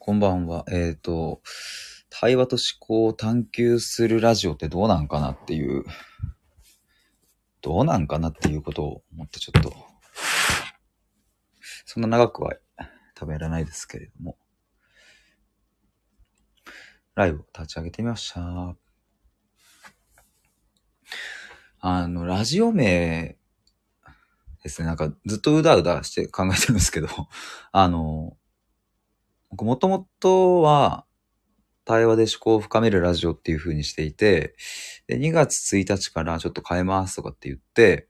こんばんは。えっ、と、対話と思考を探求するラジオってどうなんかなっていう、どうなんかなっていうことを思ってちょっと、そんな長くは多分やらないですけれども、ライブを立ち上げてみました。あの、ラジオ名ですね、なんかずっとうだうだして考えてるんですけど、あの、僕もともとは、対話で思考を深めるラジオっていう風にしていて、で2月1日からちょっと変えますとかって言って、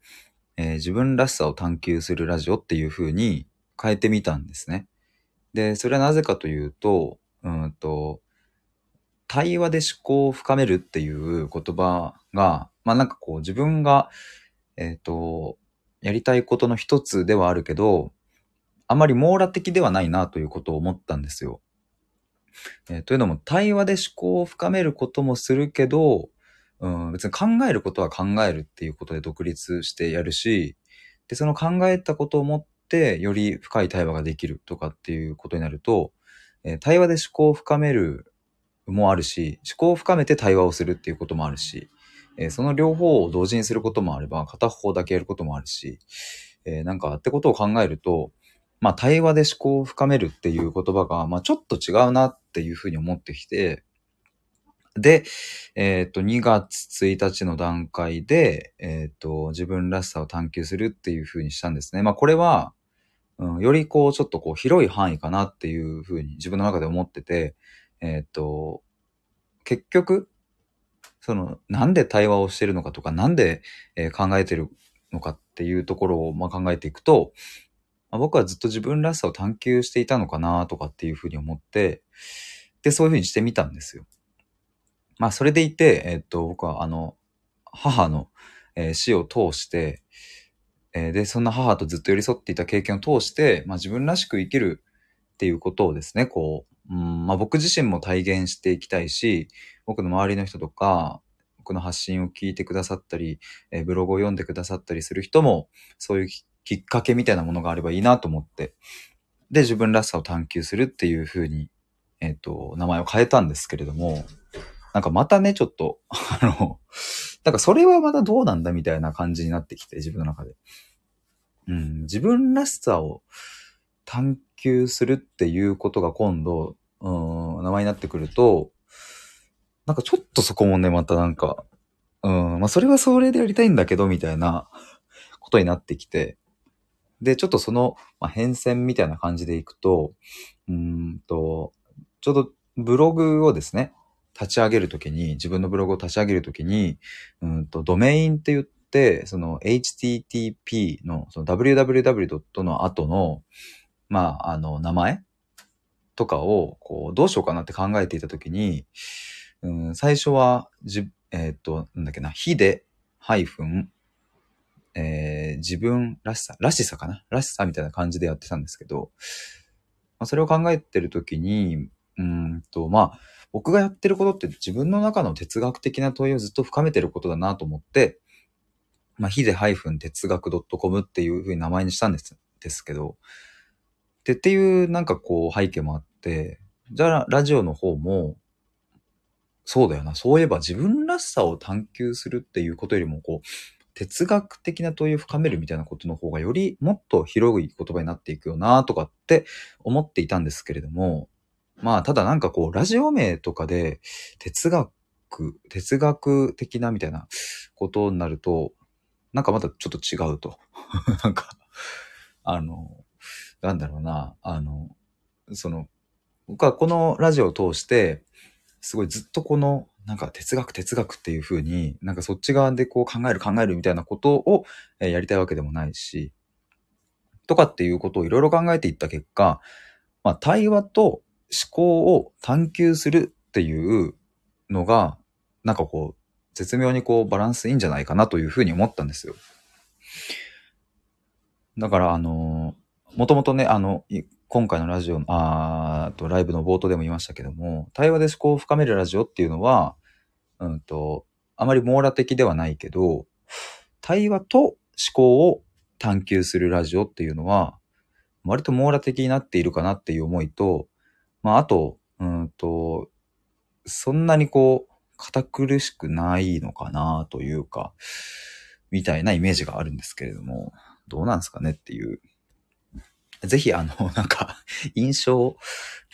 えー自分らしさを探求するラジオっていう風に変えてみたんですね。で、それはなぜかというと、うんと、対話で思考を深めるっていう言葉が、まあなんかこう自分が、えっ、と、やりたいことの一つではあるけど、あまり網羅的ではないなということを思ったんですよ。えーというのも、対話で思考を深めることもするけど、うん、別に考えることは考えるっていうことで独立してやるし、で、その考えたことをもって、より深い対話ができるとかっていうことになると、えー対話で思考を深めるもあるし、思考を深めて対話をするっていうこともあるし、えーその両方を同時にすることもあれば、片方だけやることもあるし、えーなんかってことを考えると、まあ対話で思考を深めるっていう言葉が、まあちょっと違うなっていうふうに思ってきて、で、えっ、と、2月1日の段階で、えっ、と、自分らしさを探求するっていうふうにしたんですね。まあこれは、うん、よりこう、ちょっとこう、広い範囲かなっていうふうに自分の中で思ってて、えっ、と、結局、その、なんで対話をしてるのかとか、なんで、え考えてるのかっていうところを、まあ、考えていくと、あ僕はずっと自分らしさを探求していたのかなとかっていうふうに思って、で、そういうふうにしてみたんですよ。まあ、それでいて、えっと、僕はあの、母の、えー死を通して、えーで、そんな母とずっと寄り添っていた経験を通して、まあ、自分らしく生きるっていうことをですね、こう、うんまあ、僕自身も体現していきたいし、僕の周りの人とか、僕の発信を聞いてくださったり、えーブログを読んでくださったりする人も、そういうきっかけみたいなものがあればいいなと思って、で、自分らしさを探求するっていうふうに、えっ、と、名前を変えたんですけれども、なんかまたね、ちょっと、あの、なんかそれはまたどうなんだみたいな感じになってきて、自分の中で。うん、自分らしさを探求するっていうことが今度、うん、名前になってくると、なんかちょっとそこもね、またなんか、うん、まあそれはそれでやりたいんだけど、みたいなことになってきて、で、ちょっとその、まあ、変遷みたいな感じでいくと、うんと、ちょうどブログをですね、立ち上げるときに、自分のブログを立ち上げるときに、うんと、ドメインって言って、その http の、その www. の後の、まあ、あの、名前とかを、こう、どうしようかなって考えていたときに、うん、最初は、じ、えーっと、なんだっけな、ひで、ハイフン、えー自分らしさ、らしさかな？らしさみたいな感じでやってたんですけど、まあ、それを考えてるときに、うんと、まあ、僕がやってることって自分の中の哲学的な問いをずっと深めてることだなと思って、まあ、ひで哲学 .com っていう風に名前にしたんですですけど、でっていうなんかこう背景もあって、じゃあラジオの方も、そうだよな、そういえば自分らしさを探求するっていうことよりも、こう、哲学的な問いを深めるみたいなことの方がよりもっと広い言葉になっていくよなとかって思っていたんですけれども、まあただなんかこうラジオ名とかで哲学、哲学的なみたいなことになると、なんかまたちょっと違うと。なんか、あの、なんだろうな、あの、その、僕はこのラジオを通して、すごいずっとこの、なんか哲学哲学っていう風に、なんかそっち側でこう考える考えるみたいなことをえやりたいわけでもないし、とかっていうことをいろいろ考えていった結果、まあ対話と思考を探求するっていうのが、なんかこう、絶妙にこうバランスいいんじゃないかなというふうに思ったんですよ。だからあのもともとね、あの、今回のラジオの、あーと、ライブの冒頭でも言いましたけども、対話で思考を深めるラジオっていうのは、うんと、あまり網羅的ではないけど、対話と思考を探求するラジオっていうのは、割と網羅的になっているかなっていう思いと、まあ、あと、うんと、そんなにこう、堅苦しくないのかなというか、みたいなイメージがあるんですけれども、どうなんですかねっていう。ぜひ、あの、なんか、印象、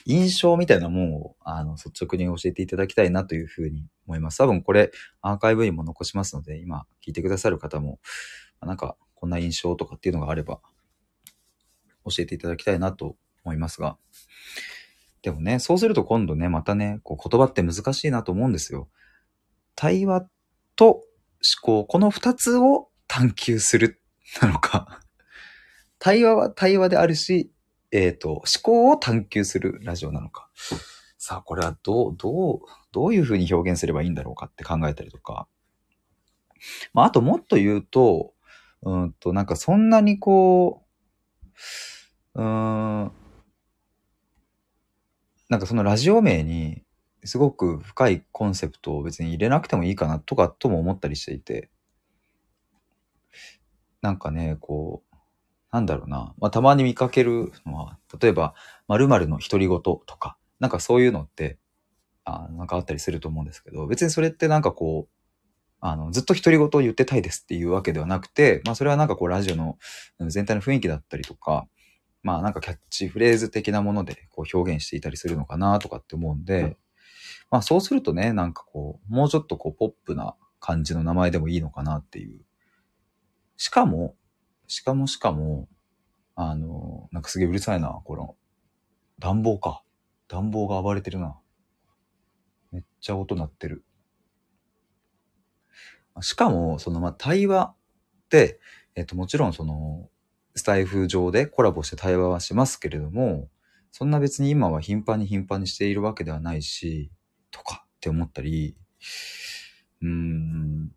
印象みたいなもんを、あの、率直に教えていただきたいなというふうに思います。多分これ、アーカイブにも残しますので、今、聞いてくださる方も、なんか、こんな印象とかっていうのがあれば、教えていただきたいなと思いますが。でもね、そうすると今度ね、またね、こう言葉って難しいなと思うんですよ。対話と思考、この二つを探求するなのか。対話は対話であるし、えっ、ー、と、思考を探求するラジオなのか。さあ、これはどう、どう、どういうふうに表現すればいいんだろうかって考えたりとか。まあ、あともっと言うと、うんと、なんかそんなにこう、うん、なんかそのラジオ名にすごく深いコンセプトを別に入れなくてもいいかなとかとも思ったりしていて、なんかね、こう、なんだろうな、まあ、たまに見かけるのは、例えば、〇〇の独り言とか、なんかそういうのって、あなんかあったりすると思うんですけど、別にそれってなんかこう、あの、ずっと独り言を言ってたいですっていうわけではなくて、まあそれはなんかこうラジオの全体の雰囲気だったりとか、まあなんかキャッチフレーズ的なものでこう表現していたりするのかなとかって思うんで、まあそうするとね、なんかこう、もうちょっとこうポップな感じの名前でもいいのかなっていう。しかも、しかもしかも、あの、なんかすげえうるさいな、この、暖房か。暖房が暴れてるな。めっちゃ音鳴ってる。しかも、その、まあ、対話って、えっと、もちろんその、スタイフ上でコラボして対話はしますけれども、そんな別に今は頻繁に頻繁にしているわけではないし、とかって思ったり、うーん、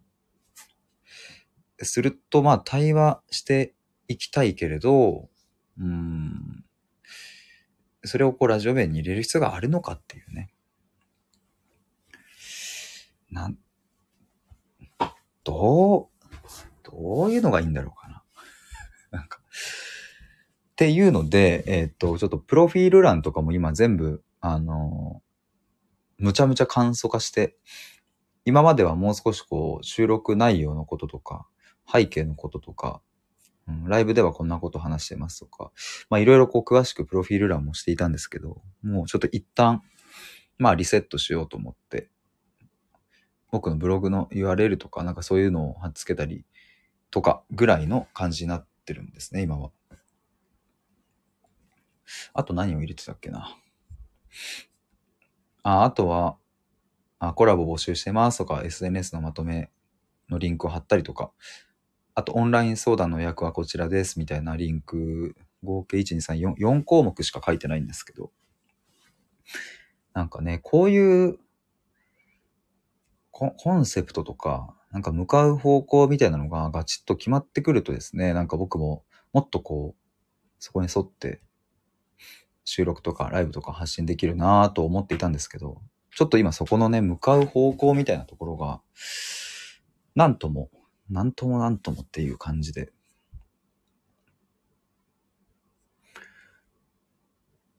すると、まあ、対話していきたいけれど、うん、それをこうラジオ名に入れる必要があるのかっていうね。なん、どう、どういうのがいいんだろうかな。なんか、っていうので、えー、っと、ちょっとプロフィール欄とかも今全部、あのむちゃむちゃ簡素化して、今まではもう少しこう、収録内容のこととか、背景のこととか、うん、ライブではこんなこと話してますとか、まあいろいろこう詳しくプロフィール欄もしていたんですけど、もうちょっと一旦、まあリセットしようと思って、僕のブログの URL とか、なんかそういうのを貼っつけたりとかぐらいの感じになってるんですね、今は。あと何を入れてたっけな。あ、あとは、あ、コラボ募集してますとか、SNS のまとめのリンクを貼ったりとか、あとオンライン相談の予約はこちらですみたいなリンク、合計1、2、3、4、4項目しか書いてないんですけど、なんかね、こういうコンセプトとか、なんか向かう方向みたいなのがガチッと決まってくるとですね、なんか僕ももっとこう、そこに沿って収録とかライブとか発信できるなぁと思っていたんですけど、ちょっと今そこのね、向かう方向みたいなところが、なんとも、なんともなんともっていう感じで。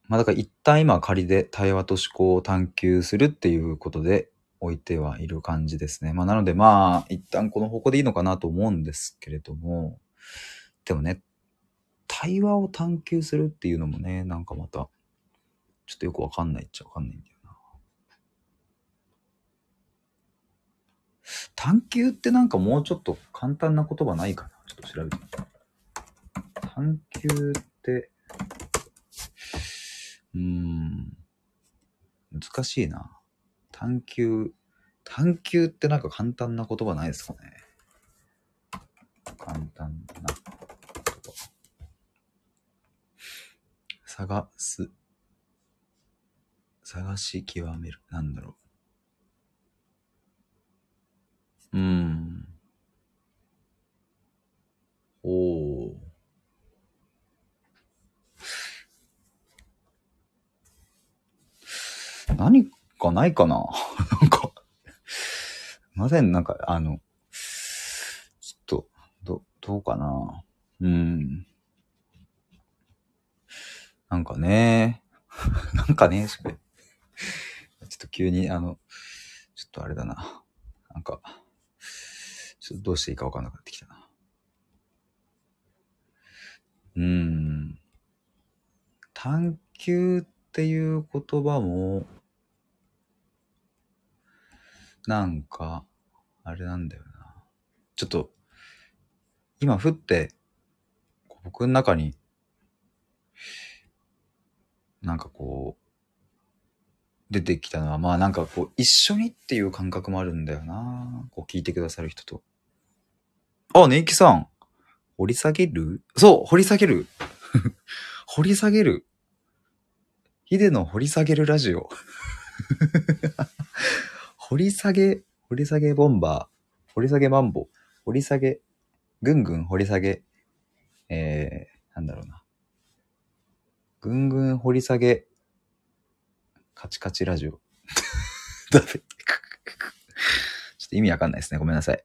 まあだから一旦今仮で対話と思考を探求するっていうことで、置いてはいる感じですね。まあなのでまあ、一旦この方向でいいのかなと思うんですけれども、でもね、対話を探求するっていうのもね、なんかまた、ちょっとよくわかんないっちゃわかんないんだよ探求ってなんかもうちょっと簡単な言葉ないかな？ちょっと調べてみて。探求って、うーん、難しいな。探求、探求ってなんか簡単な言葉ないですかね？簡単な言葉。探す。探し極める。なんだろう。うん。おー。何かないかな？なんかません、なんか、あの、ちょっと、ど、どうかな？うん。なんかね、なんかね、それ。ちょっと急に、あの、ちょっとあれだな。なんか、ちょっとどうしていいかわかんなくなってきたな。うん。探求っていう言葉も、なんか、あれなんだよな。ちょっと、今降って、僕の中に、なんかこう、出てきたのは、まあなんかこう、一緒にっていう感覚もあるんだよな。こう聞いてくださる人と。あ、ネイキさん。掘り下げる？そう、掘り下げる。掘り下げる。ヒデの掘り下げるラジオ。掘り下げ、掘り下げボンバー、掘り下げマンボ、掘り下げ、ぐんぐん掘り下げ、えー、なんだろうな。ぐんぐん掘り下げ、カチカチラジオ。ダメ。ちょっと意味わかんないですね。ごめんなさい。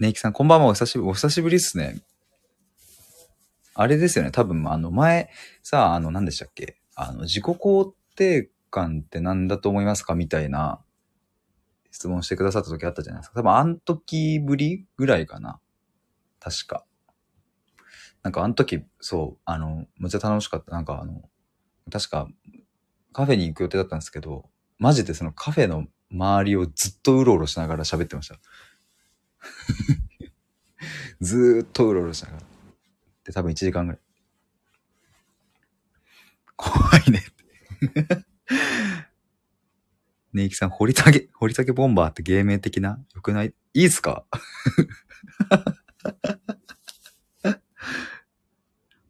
ネイキさん、こんばんは。お久しぶり、お久しぶりっすね。あれですよね。多分、あの、前、さあ、あの、何でしたっけ？あの、自己肯定感って何だと思いますか？みたいな質問してくださった時あったじゃないですか。多分、あん時ぶりぐらいかな。確か。なんか、あの時、そう、あの、むっちゃ楽しかった。なんか、あの、確か、カフェに行く予定だったんですけど、マジでそのカフェの周りをずっとうろうろしながら喋ってました。ずーっとうろうろしながら。で、多分1時間ぐらい。怖いね。ねいきさん、掘り下げ、掘り下げボンバーって芸名的な？よくない？いいっすか？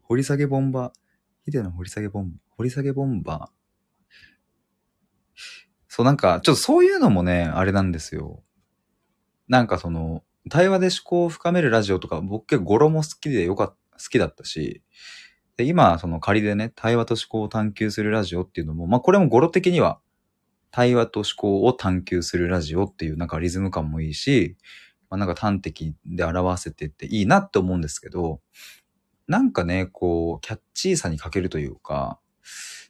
掘り下げボンバー。ヒデの掘り下げボン、掘り下げボンバー。そう、なんか、ちょっとそういうのもね、あれなんですよ。なんかその、対話で思考を深めるラジオとか、僕結構語呂も好きでよかった好きだったし、で、今、その仮でね、対話と思考を探求するラジオっていうのも、まあこれも語呂的には、対話と思考を探求するラジオっていうなんかリズム感もいいし、まあなんか端的で表せてっていいなって思うんですけど、なんかね、こう、キャッチーさに欠けるというか、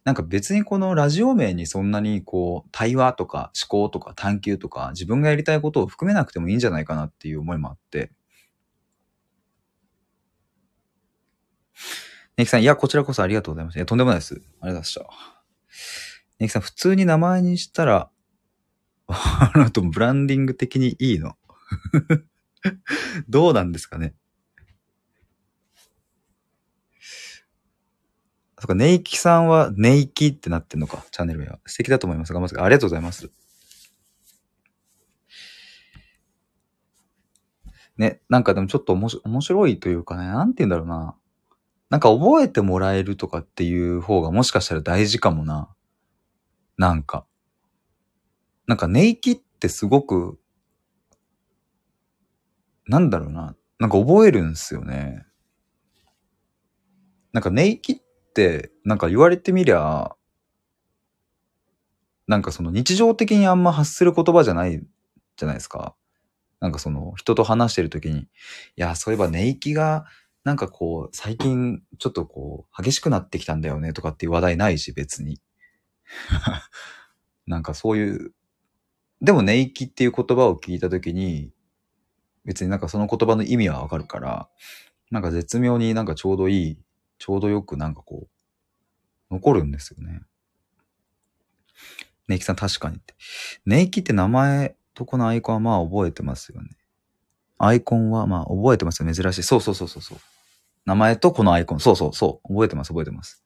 なんか別にこのラジオ名にそんなにこう、対話とか思考とか探求とか自分がやりたいことを含めなくてもいいんじゃないかなっていう思いもあって。ネキさん、いや、こちらこそありがとうございます。いや、とんでもないです。ありがとうございました。ネキさん、普通に名前にしたら、あのブランディング的にいいの どうなんですかねそっか、ネイキさんはネイキってなってんのか、チャンネル名は。素敵だと思います。頑張ってありがとうございます。ね、なんかでもちょっと面白面白いというかね、なんて言うんだろうな。なんか覚えてもらえるとかっていう方がもしかしたら大事かもな。なんか。なんかネイキってすごく、なんだろうな。なんか覚えるんすよね。なんかネイキって、なんか言われてみりゃ、なんかその日常的にあんま発する言葉じゃないじゃないですか。なんかその人と話してる時に、いや、そういえばネイキが、なんかこう、最近ちょっとこう、激しくなってきたんだよねとかっていう話題ないし、別に。なんかそういう、でもネイキっていう言葉を聞いた時に、別になんかその言葉の意味はわかるから、なんか絶妙になんかちょうどいい、ちょうどよくなんかこう、残るんですよね。ネイキさん確かにって。ネイキって名前とこのアイコンはまあ覚えてますよね。アイコンはまあ覚えてますよ。珍しい。そうそうそうそうそう。名前とこのアイコン。そうそうそう。覚えてます、覚えてます。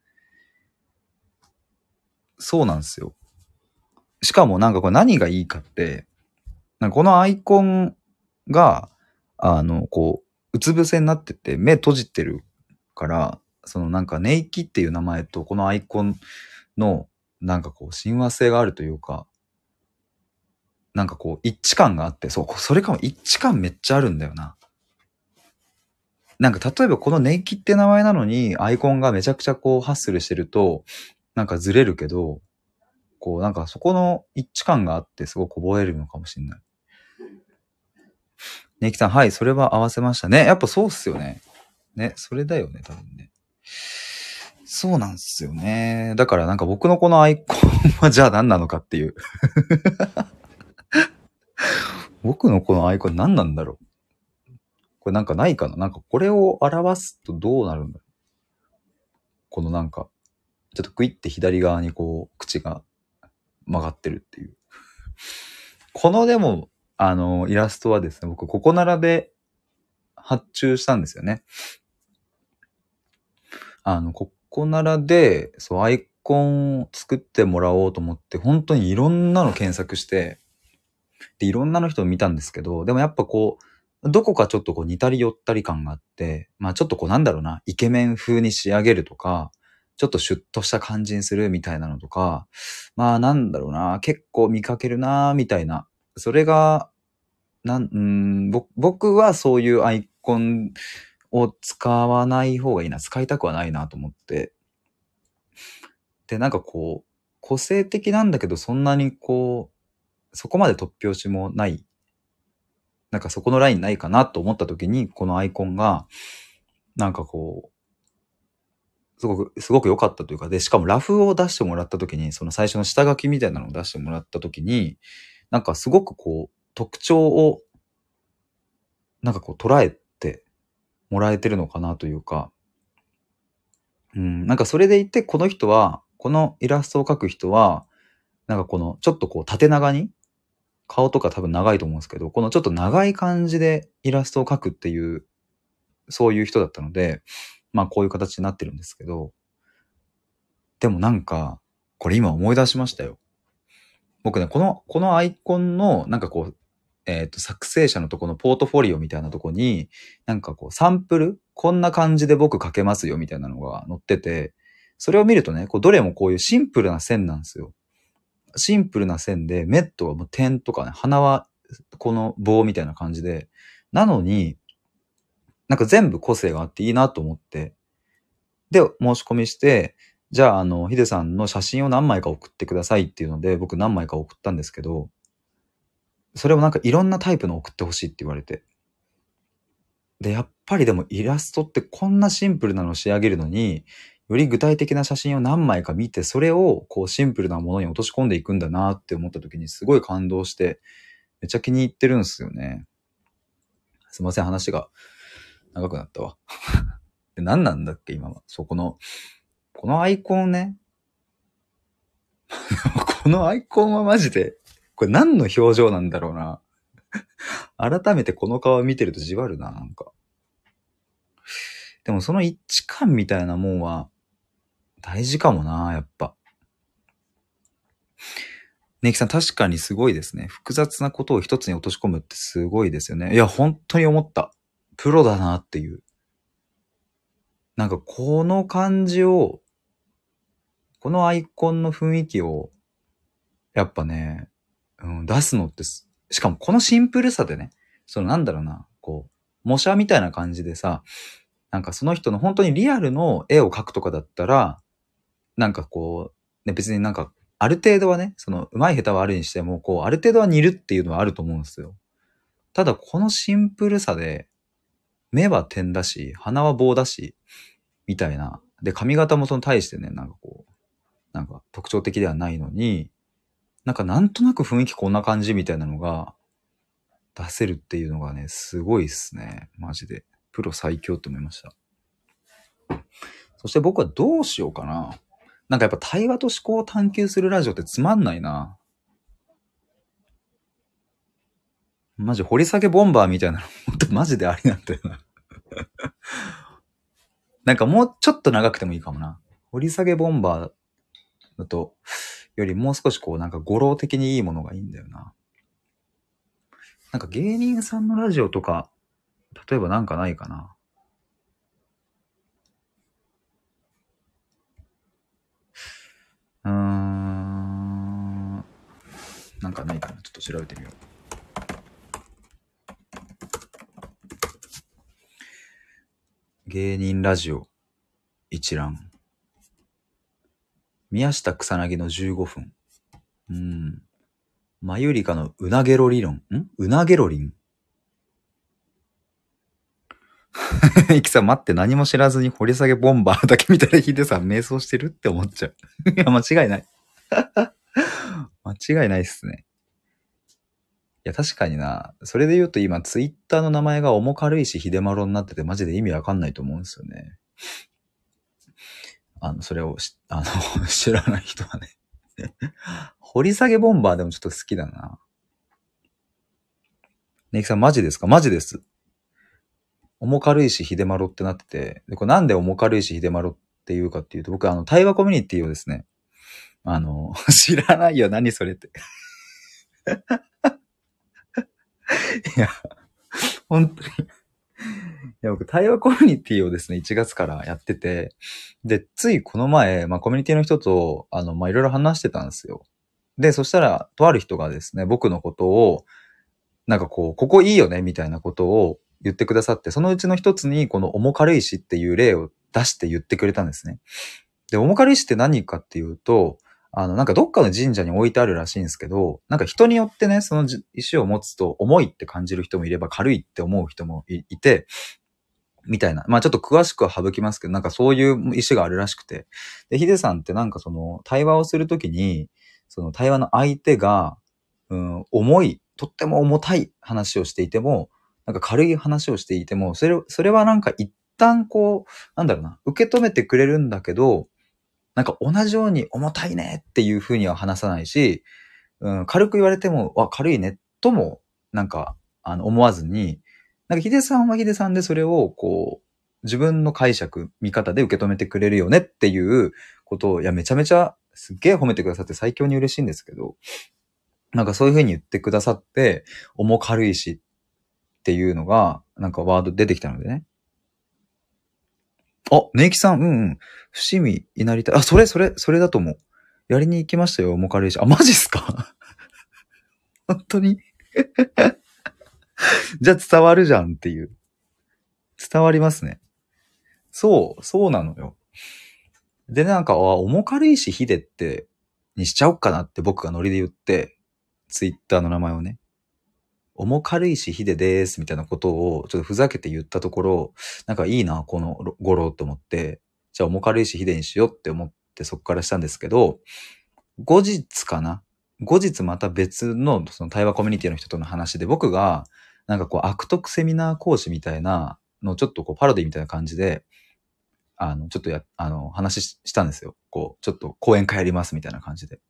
そうなんですよ。しかもなんかこれ何がいいかって、なんかこのアイコンが、あの、こう、うつ伏せになってて、目閉じてるから、そのなんかネイキっていう名前とこのアイコンのなんかこう親和性があるというか、なんかこう一致感があって、そう、それかも一致感めっちゃあるんだよな。なんか例えばこのネイキって名前なのにアイコンがめちゃくちゃこうハッスルしてると、なんかずれるけど、こうなんかそこの一致感があってすごく覚えるのかもしれない。ネイキさん、はい、それは合わせましたね。やっぱそうっすよね。ね、それだよね、多分ね。そうなんですよね。だからなんか僕のこのアイコンは じゃあ何なのかっていう。僕のこのアイコン何なんだろうこれなんかないかななんかこれを表すとどうなるんだろうこのなんか、ちょっとクイって左側にこう、口が曲がってるっていう。このでも、あの、イラストはですね、僕、ここならで発注したんですよね。あの、ここならで、そう、アイコンを作ってもらおうと思って、本当にいろんなの検索して、で、いろんなの人を見たんですけど、でもやっぱこう、どこかちょっとこう似たり寄ったり感があって、まあちょっとこうなんだろうな、イケメン風に仕上げるとか、ちょっとシュッとした感じにするみたいなのとか、まあなんだろうな、結構見かけるな、みたいな。それが、なん、うん、僕はそういうアイコンを使わない方がいいな、使いたくはないなと思って。で、なんかこう、個性的なんだけど、そんなにこう、そこまで突拍子もない、なんかそこのラインないかなと思った時に、このアイコンが、なんかこう、すごく、すごく良かったというか、で、しかもラフを出してもらった時に、その最初の下書きみたいなのを出してもらった時に、なんかすごくこう、特徴を、なんかこう捉えもらえてるのかなというか、うん、なんかそれでいて、この人は、このイラストを描く人は、なんかこの、ちょっとこう縦長に、顔とか多分長いと思うんですけど、このちょっと長い感じでイラストを描くっていう、そういう人だったので、まあこういう形になってるんですけど、でもなんか、これ今思い出しましたよ。僕ね、この、このアイコンの、なんかこう、えっ、ー、と、作成者のとこのポートフォリオみたいなとこに、なんかこう、サンプル？こんな感じで僕書けますよ、みたいなのが載ってて、それを見るとね、こう、どれもこういうシンプルな線なんですよ。シンプルな線で、メットはもう点とかね、鼻はこの棒みたいな感じで、なのに、なんか全部個性があっていいなと思って、で、申し込みして、じゃあ、あの、ヒデさんの写真を何枚か送ってくださいっていうので、僕何枚か送ったんですけど、それをなんかいろんなタイプの送ってほしいって言われて。で、やっぱりでもイラストってこんなシンプルなのを仕上げるのに、より具体的な写真を何枚か見て、それをこうシンプルなものに落とし込んでいくんだなって思った時にすごい感動して、めっちゃ気に入ってるんですよね。すいません、話が長くなったわ。で何なんだっけ、今は。そこの、このアイコンね。このアイコンはマジで、これ何の表情なんだろうな。改めてこの顔見てるとじわるな、なんか。でもその一致感みたいなもんは大事かもな、やっぱ。ネキさん確かにすごいですね。複雑なことを一つに落とし込むってすごいですよね。いや、本当に思った。プロだなっていう。なんかこの感じを、このアイコンの雰囲気を、やっぱね、うん、出すのって、しかもこのシンプルさでね、そのなんだろうな、こう、模写みたいな感じでさ、なんかその人の本当にリアルの絵を描くとかだったら、なんかこう、ね、別になんか、ある程度はね、その、上手い下手はあるにしても、こう、ある程度は似るっていうのはあると思うんですよ。ただ、このシンプルさで、目は点だし、鼻は棒だし、みたいな。で、髪型もその対してね、なんかこう、なんか特徴的ではないのに、なんかなんとなく雰囲気こんな感じみたいなのが出せるっていうのがね、すごいっすね。マジで。プロ最強って思いました。そして僕はどうしようかな。なんかやっぱ対話と思考を探求するラジオってつまんないな。マジ掘り下げボンバーみたいなの、ほんとマジでありなんだよななんかもうちょっと長くてもいいかもな。掘り下げボンバーだと、よりもう少しこうなんか語呂的にいいものがいいんだよな。なんか芸人さんのラジオとか、例えばなんかないかな。うーん。なんかないかな。ちょっと調べてみよう。芸人ラジオ一覧。宮下草薙の15分。うん。マユリカのうなげろ理論。ん？うなげろりん？イキさん待って何も知らずに掘り下げボンバーだけ見たらヒデさん瞑想してるって思っちゃう。いや、間違いない。間違いないっすね。いや、確かにな。それで言うと今、ツイッターの名前が重軽いし、秀丸になってて、マジで意味わかんないと思うんですよね。あの、それをし、あの、知らない人はね。掘り下げボンバーでもちょっと好きだな。ネキさん、マジですか？マジです。重軽いし、秀丸ってなってて、で、これなんで重軽いし、秀丸っていうかっていうと、僕、あの、対話コミュニティをですね、あの、知らないよ、何それって。いや、本当に。いや、僕、対話コミュニティをですね、1月からやってて、で、ついこの前、まあ、コミュニティの人と、あの、まあ、いろいろ話してたんですよ。で、そしたら、とある人がですね、僕のことを、なんかこう、ここいいよね、みたいなことを言ってくださって、そのうちの一つに、この重軽石っていう例を出して言ってくれたんですね。で、重軽石って何かっていうと、あの、なんかどっかの神社に置いてあるらしいんですけど、なんか人によってね、その石を持つと重いって感じる人もいれば軽いって思う人もいて、みたいな。まあちょっと詳しくは省きますけど、なんかそういう石があるらしくて。で、ヒデさんってなんかその対話をするときに、その対話の相手が、うん、重い、とっても重たい話をしていても、なんか軽い話をしていても、それ、それはなんか一旦こう、なんだろうな、受け止めてくれるんだけど、なんか同じように重たいねっていうふうには話さないし、うん、軽く言われても、わ、軽いねとも、なんか、あの、思わずに、なんかヒデさんはヒデさんでそれを、こう、自分の解釈、見方で受け止めてくれるよねっていうことを、いや、めちゃめちゃ、すっげえ褒めてくださって最強に嬉しいんですけど、なんかそういうふうに言ってくださって、重軽いしっていうのが、なんかワード出てきたのでね。あ、ネイキさん、うんうん。伏見稲荷たあ、それ、それ、それだと思う。やりに行きましたよ、重軽石。あ、マジっすか？本当に？じゃあ伝わるじゃんっていう。伝わりますね。そう、そうなのよ。で、なんか、あ、重軽石秀って、にしちゃおっかなって僕がノリで言って、ツイッターの名前をね。重軽石ヒデです、みたいなことをちょっとふざけて言ったところ、なんかいいな、この語呂と思って、じゃあ重軽石ヒデにしようって思ってそこからしたんですけど、後日かな？後日また別のその対話コミュニティの人との話で僕がなんかこう悪徳セミナー講師みたいなのちょっとこうパロディみたいな感じで、あの、ちょっとや、あの、話したんですよ。こう、ちょっと講演会やりますみたいな感じで。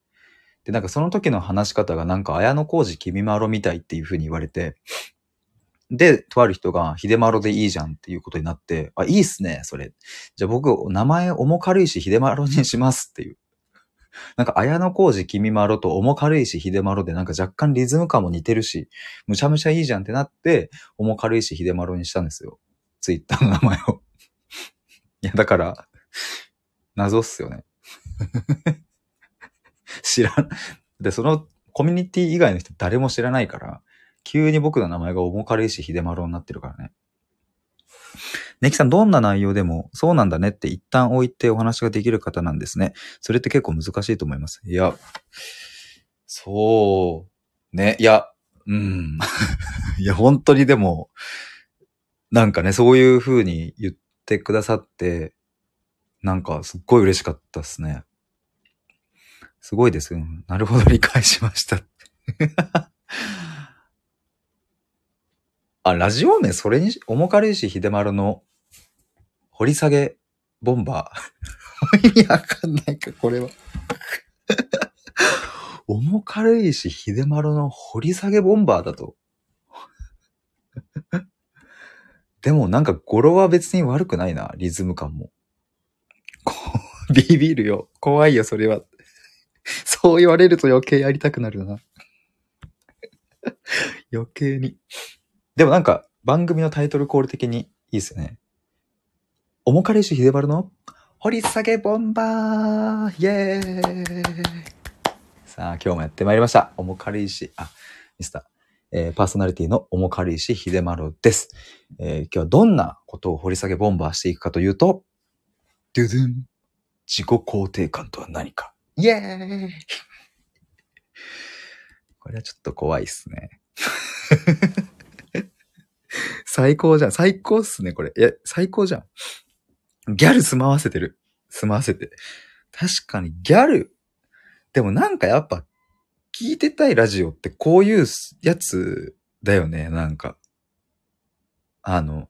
で、なんかその時の話し方がなんか綾小路君まろみたいっていう風に言われて、で、とある人が、秀丸でいいじゃんっていうことになって、あ、いいっすね、それ。じゃあ僕、名前重軽いし秀丸にしますっていう。なんか、綾小路君まろと重軽いし秀丸でなんか若干リズム感も似てるし、むちゃむちゃいいじゃんってなって、重軽いし秀丸にしたんですよ。ツイッターの名前を。いや、だから、謎っすよね。知らん。で、そのコミュニティ以外の人誰も知らないから、急に僕の名前が重軽石秀丸になってるからね。ネキさん、どんな内容でも、そうなんだねって一旦置いてお話ができる方なんですね。それって結構難しいと思います。いや、そう、ね、いや、うん。いや、本当にでも、なんかね、そういう風に言ってくださって、なんかすっごい嬉しかったっすね。すごいです。なるほど、理解しました。あ、ラジオ名それに、重軽石秀丸の掘り下げボンバー。意味わかんないか、これは。重軽石秀丸の掘り下げボンバーだと。でもなんか語呂は別に悪くないな、リズム感も。ビビるよ。怖いよ、それは。そう言われると余計やりたくなるな。余計に。でもなんか、番組のタイトルコール的にいいっすよね。重かれし秀丸の掘り下げボンバーイェーイさあ、今日もやってまいりました。重かれし、あ、ミスター。えー、パーソナリティの重かりし秀丸です、えー、今日はどんなことを掘り下げボンバーしていくかというと、ドゥドゥン。自己肯定感とは何か。イエーイこれはちょっと怖いっすね。最高じゃん。最高っすね、これ。いや、最高じゃん。ギャル住まわせてる。住まわせて。確かにギャル。でもなんかやっぱ、聞いてたいラジオってこういうやつだよね、なんか。あの、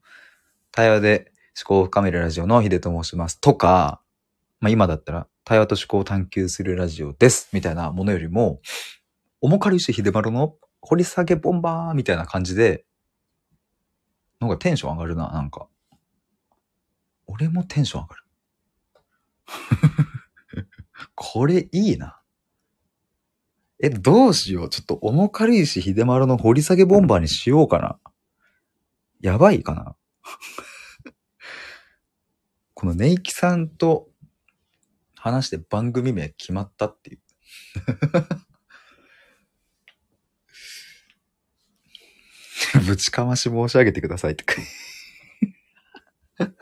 対話で思考を深めるラジオのヒデと申しますとか、まあ今だったら対話と思考を探求するラジオですみたいなものよりも、重軽石秀丸の掘り下げボンバーみたいな感じで、なんかテンション上がるな、なんか。俺もテンション上がる。これいいな。え、どうしよう。ちょっと重軽石秀丸の掘り下げボンバーにしようかな。やばいかな。このネイキさんと話して番組名決まったっていう。ぶちかまし申し上げてくださいって。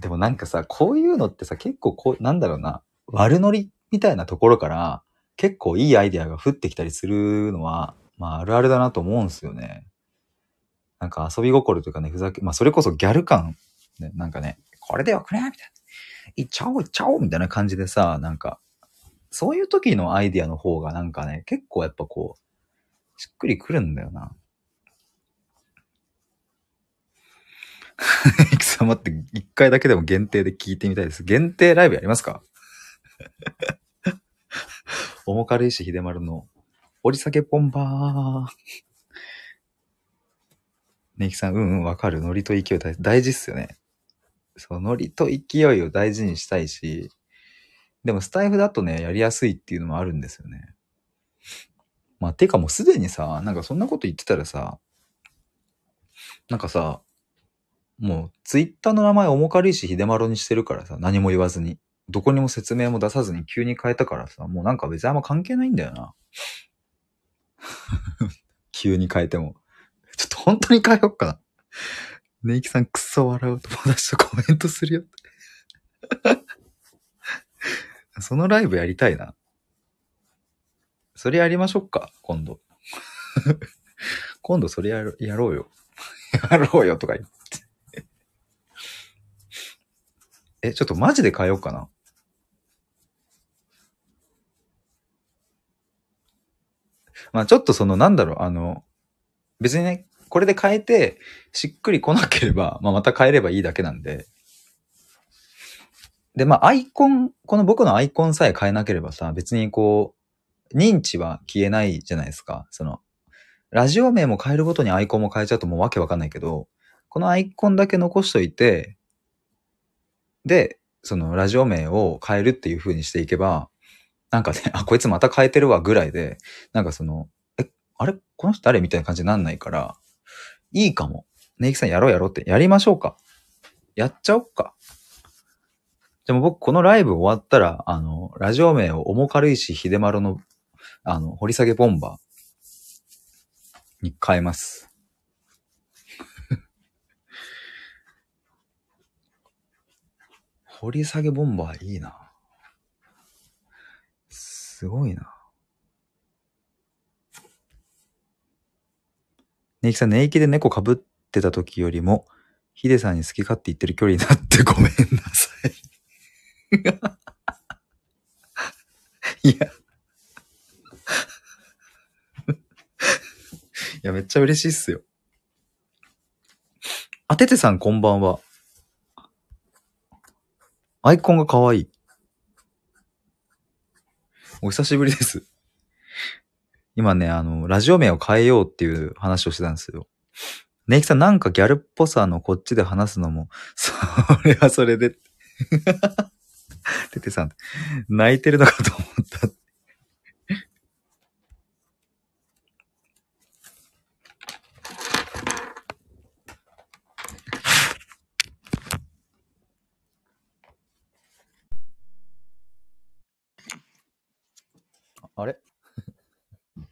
でもなんかさ、こういうのってさ、結構こう、なんだろうな、悪ノリみたいなところから、結構いいアイデアが降ってきたりするのは、まああるあるだなと思うんすよね。なんか遊び心というかね、ふざけ、まあそれこそギャル感、ね、なんかね、これでよくねみたいな。いっちゃおういっちゃおうみたいな感じでさ、なんか、そういう時のアイデアの方がなんかね、結構やっぱこう、しっくりくるんだよな。いくさん待って、一回だけでも限定で聞いてみたいです。限定ライブやりますか？重軽石秀丸の掘り下げボンバー。ねきさん、うんうん、わかる。ノリと勢い大大事っすよね。そう、ノリと勢いを大事にしたいし、でもスタイフだとね、やりやすいっていうのもあるんですよね。まあ、てかもうすでにさ、なんかそんなこと言ってたらさ、なんかさ、もうツイッターの名前重軽石秀丸にしてるからさ、何も言わずに。どこにも説明も出さずに急に変えたからさ、もうなんか別にあんま関係ないんだよな。急に変えても。ちょっと本当に変えよっかな。ネイキさんクソ笑う友達とコメントするよ。そのライブやりたいな。それやりましょうか、今度。今度それやろやろうよ。やろうよとか言って。え、ちょっとマジで変えようかな。まあちょっとそのなんだろう、あの、別にね、これで変えて、しっくり来なければ、まあまた変えればいいだけなんで。で、まあアイコン、この僕のアイコンさえ変えなければさ、別にこう、認知は消えないじゃないですか。その、ラジオ名も変えるごとにアイコンも変えちゃうともうわけわかんないけど、このアイコンだけ残しといて、で、そのラジオ名を変えるっていう風にしていけば、なんかね、あ、こいつまた変えてるわぐらいで、なんかその、え、あれ？この人誰？みたいな感じになんないから、いいかも。ネイキさんやろうやろうって、やりましょうか。やっちゃおっか。でも僕このライブ終わったら、あの、ラジオ名を重軽石秀丸の、あの、掘り下げボンバーに変えます。掘り下げボンバーいいな。すごいな。ネイキさん、ネイキで猫被ってた時よりも、ヒデさんに好き勝手言ってる距離になってごめんなさい。いや。いや、めっちゃ嬉しいっすよ。あててさんこんばんは。アイコンが可愛い。お久しぶりです。今ね、あの、ラジオ名を変えようっていう話をしてたんですよ。ネイキさんなんかギャルっぽさのこっちで話すのも、それはそれで。ててさん、泣いてるのかと思った。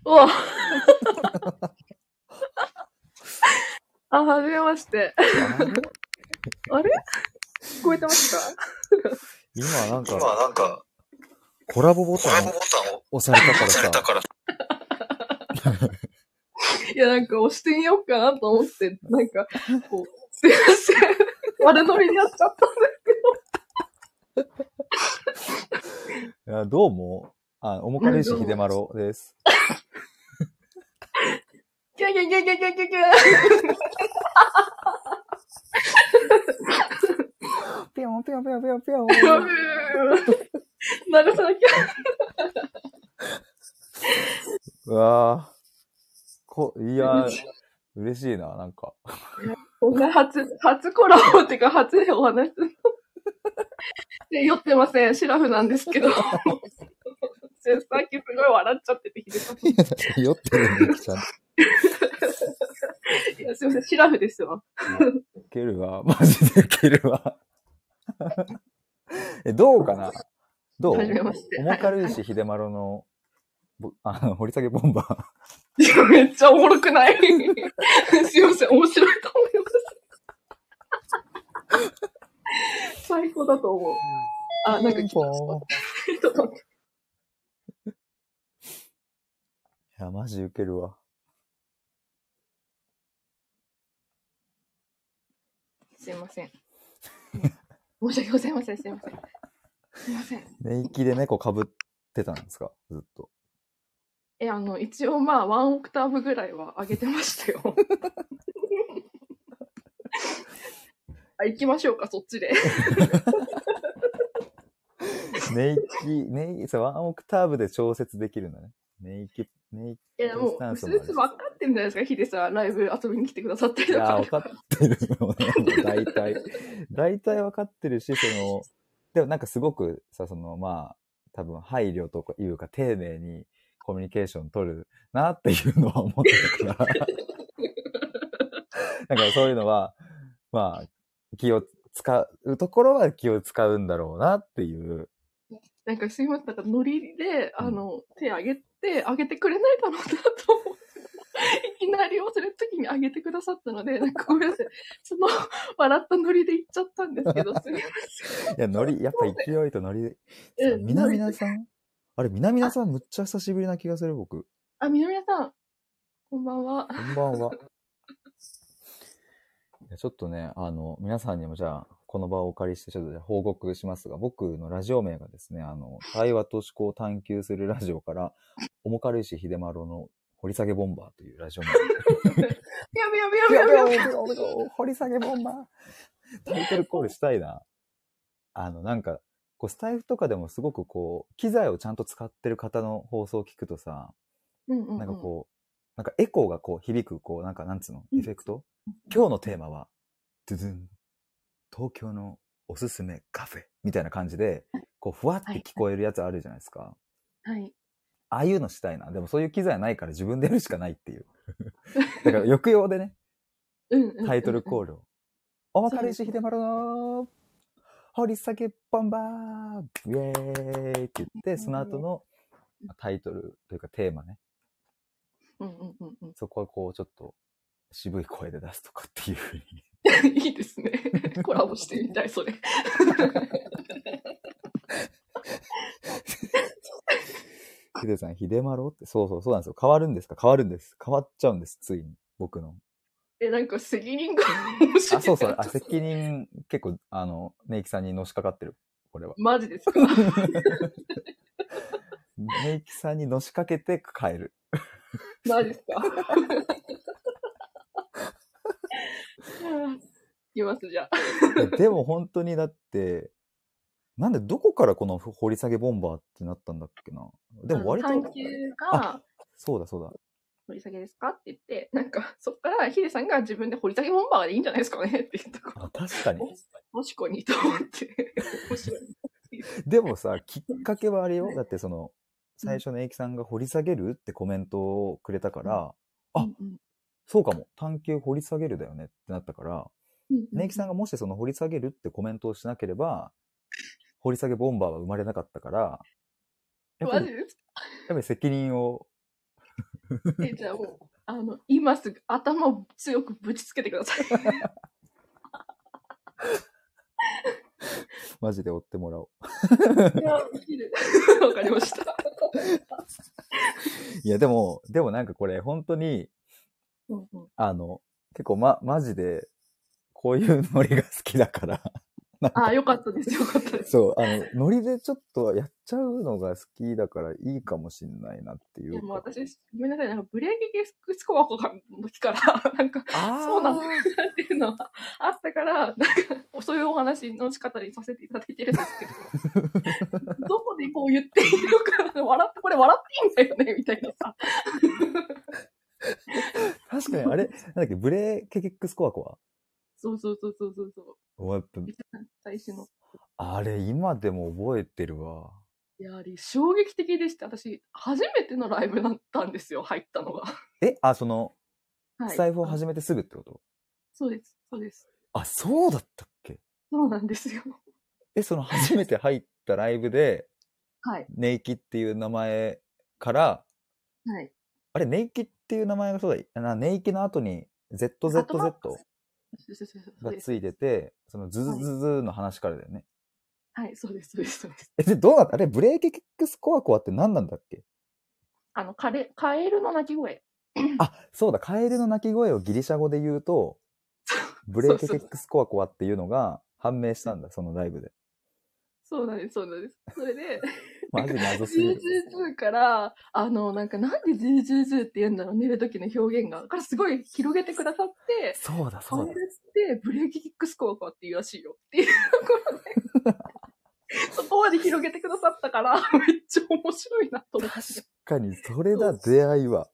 うわあ、はじめまして。あれ？聞こえてますか？今なんか、なんか、コラボボタンをタンを押されたからさ、から。いや、なんか押してみようかなと思って、なんか、こう、すいません。悪ノリにやっちゃったんですいやどうも、あ、おもかるしひでまろです。けど。キャキャキャキャキャキャキャぴょんぴょんぴょんぴょんぴょん。流さなきゃ。うわぁ。こ、いや、嬉しいな、なんか。こんな初、初コラボっていうか、初でお話するの。で、酔ってません。シラフなんですけど。さっきすごい笑っちゃってて、ひでさん。い酔ってるね、きちゃん。や、すいません。シラフですわ。ウケるわ。マジでウケるわ。え、どうかな？どう？はじめましておもかるしひでまろの、ぼ あの、掘り下げボンバー。いや、めっちゃおもろくない？すいません。面白いと思います。最高だと思う。あ、なんか来た。ちょっと待っていや、マジウケるわ。すいません。申し訳ございません。すいません。すいません。寝息で猫かぶってたんですか？ずっと。え、あの、一応まあ、ワンオクターブぐらいは上げてましたよ。あ、行きましょうか、そっちで。寝息、寝息、ワンオクターブで調節できるんだね。寝息、寝息。いや、もう、うすうす分かってるんじゃないですか、ヒデさん、ライブ遊びに来てくださったりいや、とか分。かってるよね。大体。大体分かってるし、その、でもなんかすごくさ、その、まあ、多分配慮とかいうか、丁寧にコミュニケーション取るなっていうのは思ってたから。なんかそういうのは、まあ、気を使うところは気を使うんだろうなっていう。なんかすいません、なんかノリで、あの、手挙げて、挙げてくれないだろうなと思って。いきなり忘れた時に挙げてくださったので、なんかごめんなさい。その、笑ったノリで言っちゃったんですけど、すみません。いや、ノリ、やっぱ勢いとノリで。うんみなみなさん？あれ、みなみなさんむっちゃ久しぶりな気がする、僕。あ、みなみなさん、こんばんは。こんばんは。いやちょっとね、あの、皆さんにもじゃあ、この場をお借りして、ちょっとじゃあ報告しますが、僕のラジオ名がですね、あの、対話と思考を探求するラジオから、重軽石秀丸の掘り下げボンバーというラジオ名。ぴょぴょぴょぴょぴょぴょ。掘り下げボンバー。タイトルコールしたいな。あの、なんか、こう、スタイフとかでもすごくこう、機材をちゃんと使ってる方の放送を聞くとさ、うんうんうんなんかこう、なんかエコーがこう響く、こう、なんかなんつうの、うんエフェクト、今日のテーマは、ドゥドゥン、東京のおすすめカフェみたいな感じで、こう、ふわって聞こえるやつあるじゃないですか。はい。ああいうのしたいな。でもそういう機材ないから自分でやるしかないっていう。だから抑揚でね、うん。タイトルコールを。お別れし秀丸の掘り下げボンバーイェーイって言って、その後のタイトルというかテーマね。うんうんうんうん。そこはこうちょっと渋い声で出すとかっていうふうに。いいですね。コラボしてみたい、それ。ヒデさん、秀丸って、そうそうそうなんですよ。変わるんですか？変わるんです。変わっちゃうんです、ついに。僕の。え、なんか責任が面白い。あ、そうそう。あ、責任、結構、あの、ネイキさんにのしかかってる。これは。マジですか？ネイキさんにのしかけて変える。マジですか？いきます、じゃあ。でも本当にだって、なんでどこからこの掘り下げボンバーってなったんだっけな。でも割と、探求が、そうだそうだ。掘り下げですかって言って、なんか、そっからヒデさんが自分で掘り下げボンバーでいいんじゃないですかねって言ったあ確かに。もしこにと思って。でもさ、きっかけはあれよ。だってその、最初のエイキさんが掘り下げるってコメントをくれたから、あうんうんそうかも。探求掘り下げるだよねってなったから、ネイキさんがもしその掘り下げるってコメントをしなければ、掘り下げボンバーは生まれなかったから、やっぱり、やっマジ？ですかぱり責任を、え、じゃあもう、あの、今すぐ頭を強くぶちつけてください。マジで追ってもらおう。いや、できる。わかりました。いや、でも、でもなんかこれ、本当に、うんうんあの、結構ま、マジで、こういうノリが好きだから、ああ、よかったです。よかったです。そう、あの、ノリでちょっとやっちゃうのが好きだからいいかもしんないなっていいうや、も。私、ごめんなさい。なんか、ブレーキゲスコアの時から、なんか、あそうなんだなっていうのはあったから、なんか、そういうお話の仕方にさせていただいてるんですけど、どこでこう言っていいのかな、笑って、これ笑っていいんだよね、みたいなさ。確かに、あれ、なんだっけ、ブレーケケックスコアコはそうそうそうそうそうそう。おやっぱ最初の。あれ、今でも覚えてるわ。いや、あれ、衝撃的でした。私、初めてのライブだったんですよ、入ったのが。え、あ、その、はい。スタイフを始めてすぐってこと？そうです、そうです。あ、そうだったっけ？そうなんですよ。え、その初めて入ったライブで、はい。ネイキっていう名前から、はい。あれ、ネイキっていう名前がそうだ、なネイキの後に ZZZ。がついてて、そのズズズズの話からだよね。はい、そうです、そうです、そうです。え、で、どうなったあれ、ブレーキキックスコアコアって何なんだっけあの、カレ、カエルの鳴き声。あ、そうだ、カエルの鳴き声をギリシャ語で言うと、ブレーキキックスコアコアっていうのが判明したんだ、そのライブで。そうなんです、そうなんです。それで、マジ謎すぎる。ズーズーから、あの、なんか、なんでズーズーズーって言うんだろう、寝る時の表現が。だからすごい広げてくださって、そうだ、そうだカエル。ってブレーキキックスコアかっていうらしいよっていうところで、そこまで広げてくださったから、めっちゃ面白いなと思って。確かに、それだ、出会いは。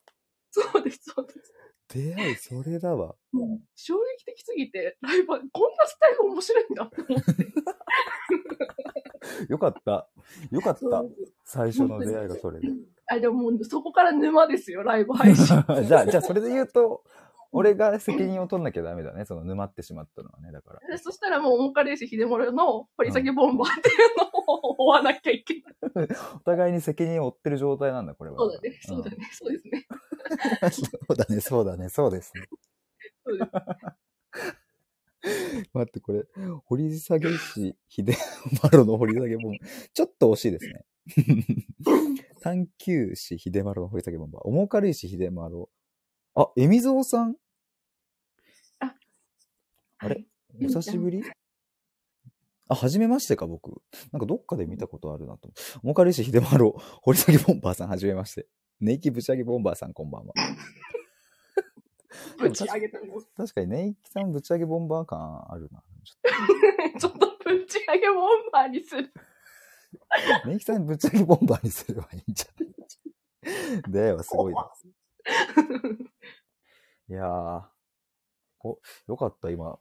そうです、そうです。出会い、それだわ。もう衝撃的すぎて、ライブはこんなスタイル面白いんだ思って。よかった。よかった。最初の出会いがそれで。あ、でももうそこから沼ですよ、ライブ配信。じゃあ、じゃあ、それで言うと、俺が責任を取んなきゃダメだね。その沼ってしまったのはね。だから。でそしたらもう、オモカレーシ秀丸の掘り下げボンバーっていうのを追わなきゃいけない。お互いに責任を負ってる状態なんだ、これは。そうだね、そうだね、そうですね。うん。そうだね、そうだね、そうですね。そうです待って、これ、掘り下げ師秀丸の掘り下げボンバー。ちょっと惜しいですね。探求師秀丸の掘り下げボンバー。重軽石秀丸。あ、えみぞうさんあれ？お久しぶり？あ、はじめましてか、僕。なんかどっかで見たことあるなと。重軽石秀丸、掘り下げボンバーさん、はじめまして。ネイキぶち上げボンバーさん、こんばんは。ぶち上げても。確かにネイキさんぶち上げボンバー感あるな。ちょっちょっとぶち上げボンバーにする。と ネイキさんぶち上げボンバーにすればいいんじゃない？出会いはすごいな。いやー、お、よかった、今。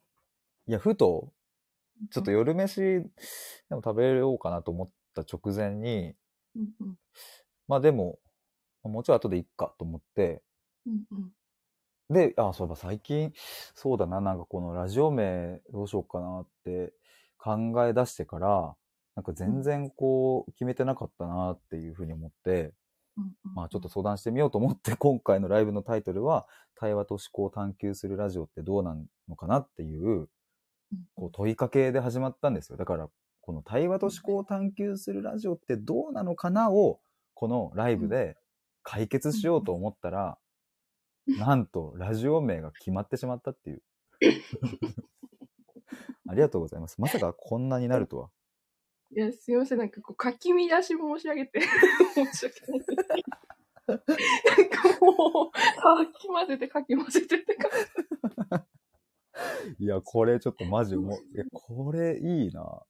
いや、ふと、ちょっと夜飯でも食べようかなと思った直前に、うんうん。まあでも、もちろん後でいっかと思って、うんうん。で、あ、そういえば最近、そうだな、なんかこのラジオ名どうしようかなって考え出してから、なんか全然こう決めてなかったなっていうふうに思って、うんうん。まあちょっと相談してみようと思って、今回のライブのタイトルは、対話と思考を探求するラジオってどうなのかなっていう、こう問いかけで始まったんですよ。だから、この対話と思考を探求するラジオってどうなのかなを、このライブで解決しようと思ったら、なんとラジオ名が決まってしまったっていう。ありがとうございます。まさかこんなになるとは。いや、すいません、なんかこう、書き乱し申し上げて、申し訳ない。なんかもう、かき混ぜて書き混ぜてって感じ。いや、これちょっとマジもう、いや、これいいな。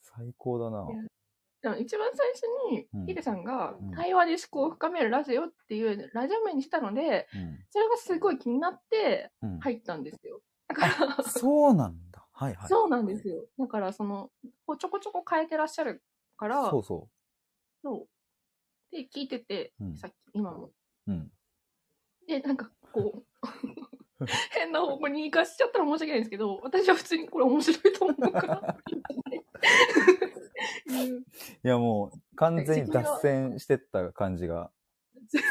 最高だな。でも一番最初うんに、ヒデさんがうん、対話で思考を深めるラジオっていうラジオ名にしたので、それがすごい気になってうん。うん。入ったんですよ。だから、そうなんだ。はいはい。そうなんですよ。だから、その、ちょこちょこ変えてらっしゃるから、そうそそう。で、聞いてて、うんさっき、今も。う。うん。で、なんか、こう、変な方向に行かしちゃったら申し訳ないんですけど、私は普通にこれ面白いと思うから。う んいや、もう、完全に脱線してった感じが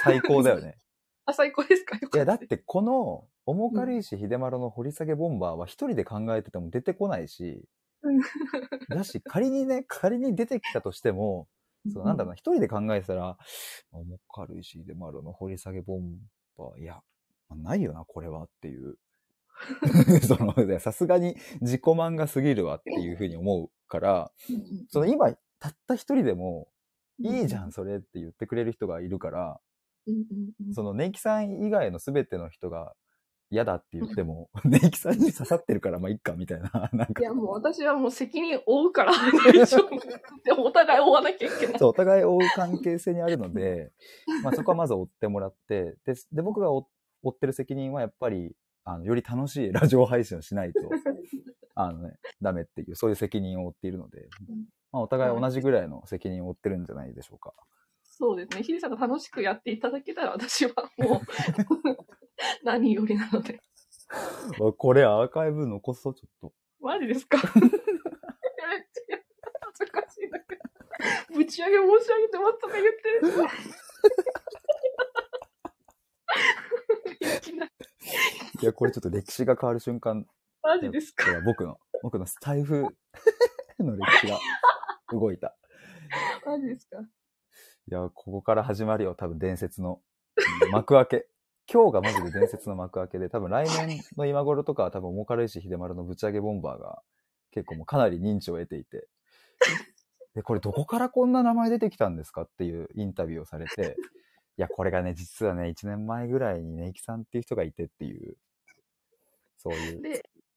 最高だよね。あ、最高ですか？よいや、だってこの、重軽石秀丸の掘り下げボンバーは一人で考えてても出てこないしうん、だし、仮にね、仮に出てきたとしても、そうなんだろうな、一人で考えてたら、重軽石秀丸の掘り下げボンバー、いや、まあないよな、これはっていう。その、さすがに自己満が過ぎるわっていうふうに思うから、その今、たった一人でも、いいじゃん、それって言ってくれる人がいるから、その、ネイキさん以外の全ての人が嫌だって言っても、ネイキさんに刺さってるから、まあ、いっか、みたいな、なんかいや、もう私はもう責任負うから大丈夫。お互い負わなきゃいけない。そう、お互い追う関係性にあるので、まあそこはまず追ってもらって、で、で僕が追追ってる責任はやっぱり、あの、より楽しい ラジオ配信をしないと、あのね、ダメっていう、そういう責任を負っているのでうん、まあお互い同じぐらいの責任を負ってるんじゃないでしょうか。そうですね。ヒデさんが楽しくやっていただけたら私はもう 何よりなので。あこれアーカイブ残そう、ちょっと。マジですか？めっちゃ恥ずかしいんだけど。ぶち上げ申し上げてますとか言ってる。いや、これちょっと歴史が変わる瞬間、マジですか？僕の、僕のスタイフの歴史が動いた。マジですか？いや、ここから始まるよ、多分伝説の。うん幕開け。今日がマジで伝説の幕開けで、多分来年の今頃とかは多分、重軽石秀丸のぶち上げボンバーが結構もうかなり認知を得ていて、で、これどこからこんな名前出てきたんですかっていうインタビューをされて、いや、これがね、実はね、1年前ぐらいにねいきさんっていう人がいてっていう、そういう。で、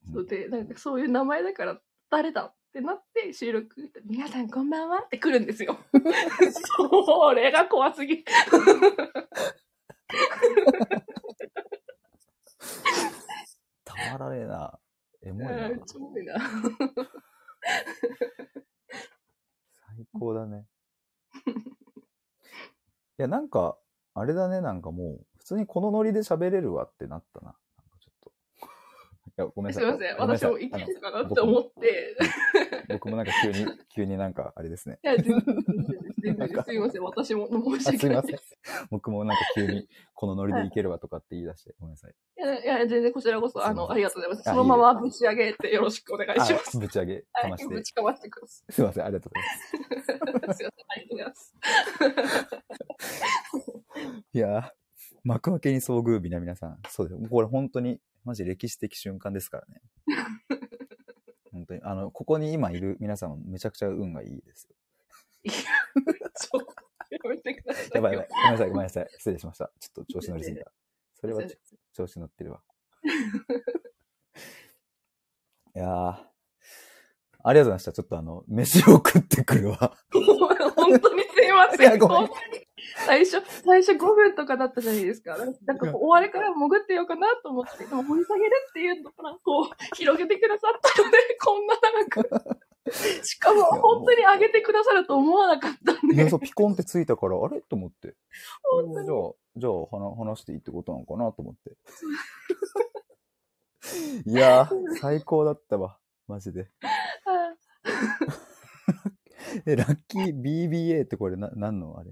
うんそうで、なんかそういう名前だから誰だってなって収録、皆さんこんばんはって来るんですよ。それが怖すぎ。たまらねえな。エモいな。うん超いいな。最高だね。いや、なんか、あれだね、なんかもう、普通にこのノリで喋れるわってなったな。なんかちょっと。いや、ごめんなさい。すいません。私もいけるかなって思って。僕もなんか急に、急になんかあれですね。いや、全然全然ですすいません。私も申あし訳ないすいません。僕もなんか急にこのノリでいけるわとかって言い出して、ごめんなさい。いや、いや全然こちらこそ、あの、ありがとうございます。あそのままぶち上げてよろしくお願いします。あぶち上げかはい、まして。ぶちかましてくださすいません、ありがとうございます。い。すいません。ありがとうございます。いやー、幕開けに遭遇日な皆さん。そうです。これ本当に、マジ歴史的瞬間ですからね。本当に。あの、ここに今いる皆さんもめちゃくちゃ運がいいですよ。ちょっと、やめてください。やばいやばい。ごめんなさい、ごめんなさい。失礼しました。ちょっと調子乗りすぎた。それは調子乗ってるわ。いやー、ありがとうございました。ちょっとあの、飯を食ってくるわ。本当にすいません。いやごめん本当に最初、最初5分とかだったじゃないですか。なんかこう終わりから潜ってようかなと思って、でも掘り下げるっていうのから、こう、広げてくださったので、こんな長く。しかも、本当に上げてくださると思わなかったんいや、で。そう、ピコンってついたから、あれ？と思って。本当にじゃあ、じゃあ話、話していいってことなのかなと思って。いやー、最高だったわ。マジで。え、ラッキー BBA ってこれな、何の？あれ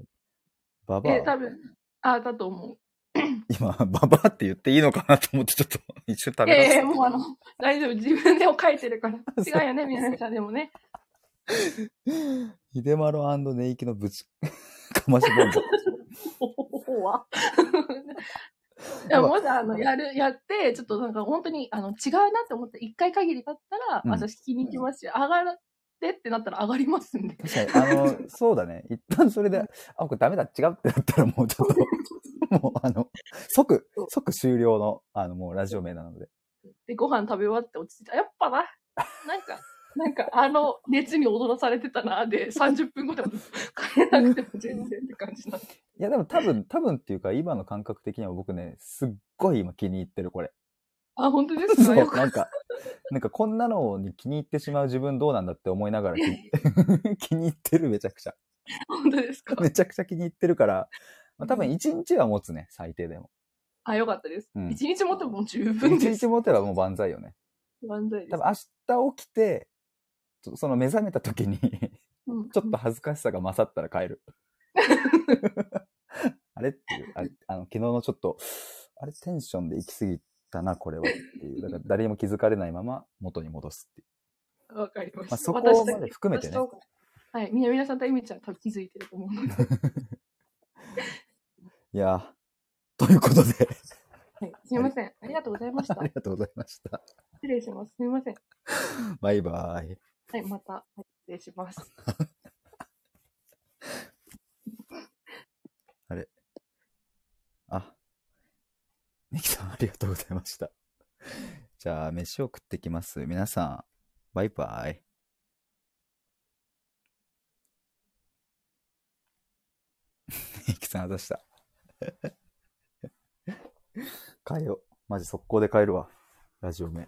ババえ、多ア分、あ、だと思う。今、ババアって言っていいのかなと思ってちょっと 一瞬食べええまもうあの、大丈夫。自分でも書いてるから。違うよね、皆さんでもね。ヒデマロネイキのぶち、かましボンボ。ほわ。いや、もし、あの、やる、やって、ちょっとなんか本当に、あの、違うなって思って、一回限りだったら、うん私聞きに行きますし、上がってってなったら上がりますんで。確かに、あの、そうだね。一旦それで、あ、これダメだ、違うってなったらもうちょっと、もうあの、即、即終了の、あの、もうラジオ名なので。で、ご飯食べ終わって落ち着いた。やっぱな、なんか、なんか、あの、熱に踊らされてたな、で、30分後でも帰れなくても全然って感じなんで。いや、でも多分、多分っていうか、今の感覚的には僕ね、すっごい今気に入ってる、これ。あ、本当ですそう、かよかなんか、なんかこんなのに気に入ってしまう自分どうなんだって思いながら気 気に入ってる、めちゃくちゃ。本当ですか？めちゃくちゃ気に入ってるから、まあ、多分1日は持つね、最低でも。あ、よかったです。うん一日もってもう十分1です。日持てばもう万歳よね。万歳です多分。明日起きて、その目覚めた時に、うんちょっと恥ずかしさが勝ったら帰る。あれっていう、ああの昨日のちょっと、あれテンションで行き過ぎたな、これはっていう。だから 誰にも気づかれないまま元に戻すっていう。わかりました。まあそこまで含めてねはい。みなみなさんとえみちゃん多分気づいてると思うので。いやーということで、はい。すみみません。ありがとうございましたあ。りがとうございました。失礼します。すみません。バイバイ。はい、また、はい失礼します。あれ。あ。ネキさん、ありがとうございました。じゃあ、飯を食ってきます。皆さん、バイバイ。ネキさん、あざした。帰よう。マジ速攻で帰るわ。ラジオ目。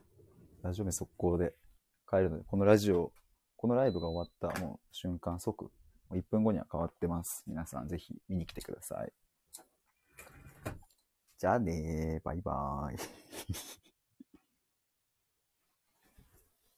ラジオ目速攻で帰るので、このラジオ、このライブが終わったもう瞬間即、もう1分後には変わってます。皆さんぜひ見に来てください。じゃあねー、バイバーイ。